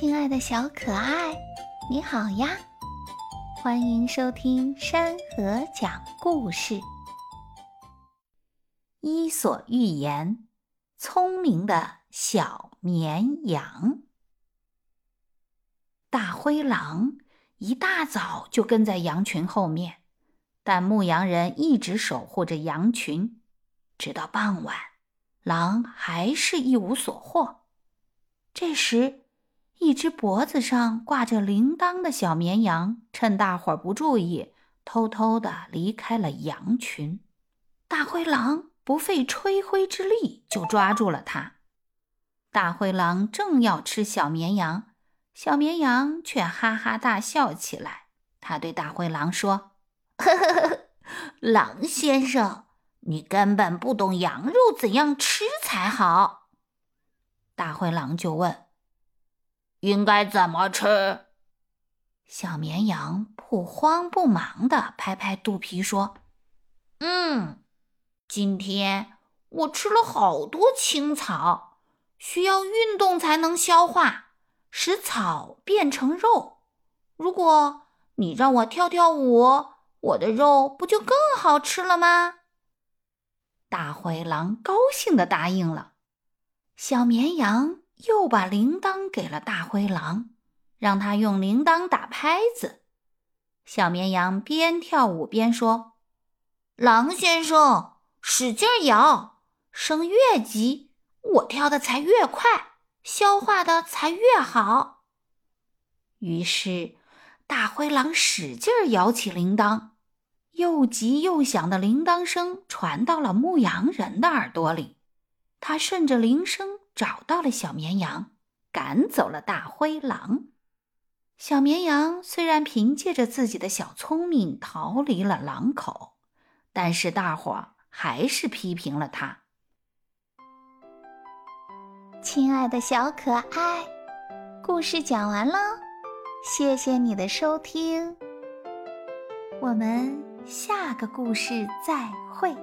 亲爱的小可爱，你好呀！欢迎收听山河讲故事。《伊索寓言》：聪明的小绵羊。大灰狼一大早就跟在羊群后面，但牧羊人一直守护着羊群，直到傍晚，狼还是一无所获。这时，一只脖子上挂着铃铛的小绵羊，趁大伙儿不注意，偷偷的离开了羊群。大灰狼不费吹灰之力就抓住了它。大灰狼正要吃小绵羊，小绵羊却哈哈大笑起来。他对大灰狼说：“呵呵呵，狼先生，你根本不懂羊肉怎样吃才好。”大灰狼就问。应该怎么吃？小绵羊不慌不忙地拍拍肚皮说：“嗯，今天我吃了好多青草，需要运动才能消化，使草变成肉。如果你让我跳跳舞，我的肉不就更好吃了吗？”大灰狼高兴地答应了。小绵羊。又把铃铛给了大灰狼，让他用铃铛打拍子。小绵羊边跳舞边说：“狼先生，使劲摇，声越急，我跳的才越快，消化的才越好。”于是，大灰狼使劲摇起铃铛，又急又响的铃铛声传到了牧羊人的耳朵里。他顺着铃声。找到了小绵羊，赶走了大灰狼。小绵羊虽然凭借着自己的小聪明逃离了狼口，但是大伙儿还是批评了他。亲爱的小可爱，故事讲完了，谢谢你的收听，我们下个故事再会。